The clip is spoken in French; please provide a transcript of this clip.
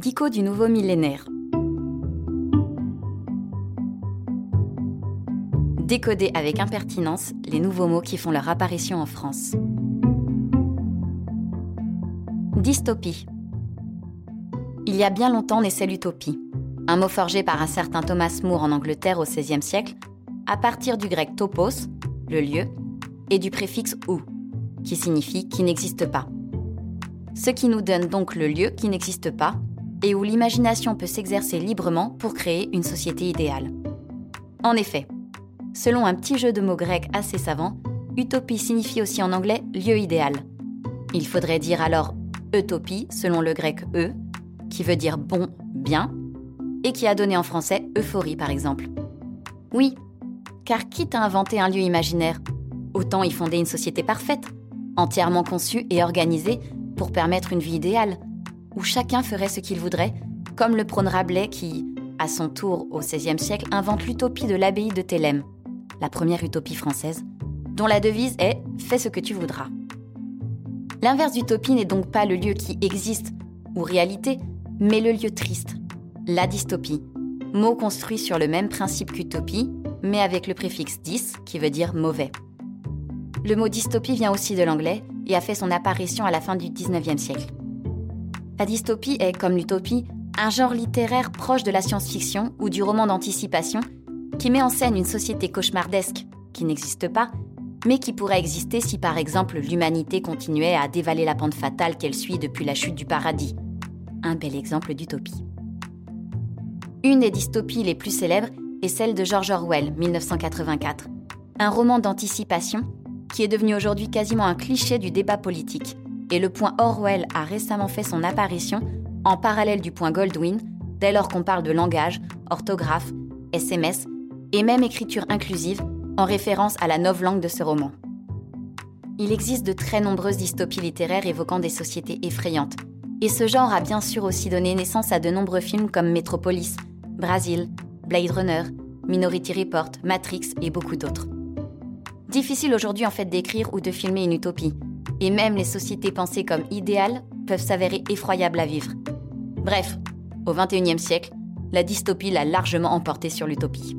Dico du nouveau millénaire. Décoder avec impertinence les nouveaux mots qui font leur apparition en France. Dystopie. Il y a bien longtemps naissait l'utopie, un mot forgé par un certain Thomas More en Angleterre au XVIe siècle, à partir du grec topos, le lieu, et du préfixe ou, qui signifie qui n'existe pas. Ce qui nous donne donc le lieu qui n'existe pas et où l'imagination peut s'exercer librement pour créer une société idéale. En effet, selon un petit jeu de mots grecs assez savant, utopie signifie aussi en anglais lieu idéal. Il faudrait dire alors utopie selon le grec e, qui veut dire bon, bien, et qui a donné en français euphorie par exemple. Oui, car quitte à inventer un lieu imaginaire, autant y fonder une société parfaite, entièrement conçue et organisée pour permettre une vie idéale, où chacun ferait ce qu'il voudrait, comme le prône Rabelais qui, à son tour au XVIe siècle, invente l'utopie de l'abbaye de Thélème, la première utopie française, dont la devise est Fais ce que tu voudras. L'inverse d'utopie n'est donc pas le lieu qui existe ou réalité, mais le lieu triste, la dystopie, mot construit sur le même principe qu'utopie, mais avec le préfixe dis qui veut dire mauvais. Le mot dystopie vient aussi de l'anglais et a fait son apparition à la fin du 19e siècle. La dystopie est, comme l'utopie, un genre littéraire proche de la science-fiction ou du roman d'anticipation qui met en scène une société cauchemardesque qui n'existe pas, mais qui pourrait exister si par exemple l'humanité continuait à dévaler la pente fatale qu'elle suit depuis la chute du paradis. Un bel exemple d'utopie. Une des dystopies les plus célèbres est celle de George Orwell, 1984, un roman d'anticipation qui est devenu aujourd'hui quasiment un cliché du débat politique. Et le point Orwell a récemment fait son apparition en parallèle du point Goldwyn, dès lors qu'on parle de langage, orthographe, SMS et même écriture inclusive, en référence à la langue de ce roman. Il existe de très nombreuses dystopies littéraires évoquant des sociétés effrayantes. Et ce genre a bien sûr aussi donné naissance à de nombreux films comme Metropolis, Brasil, Blade Runner, Minority Report, Matrix et beaucoup d'autres. Difficile aujourd'hui en fait d'écrire ou de filmer une utopie. Et même les sociétés pensées comme idéales peuvent s'avérer effroyables à vivre. Bref, au XXIe siècle, la dystopie l'a largement emporté sur l'utopie.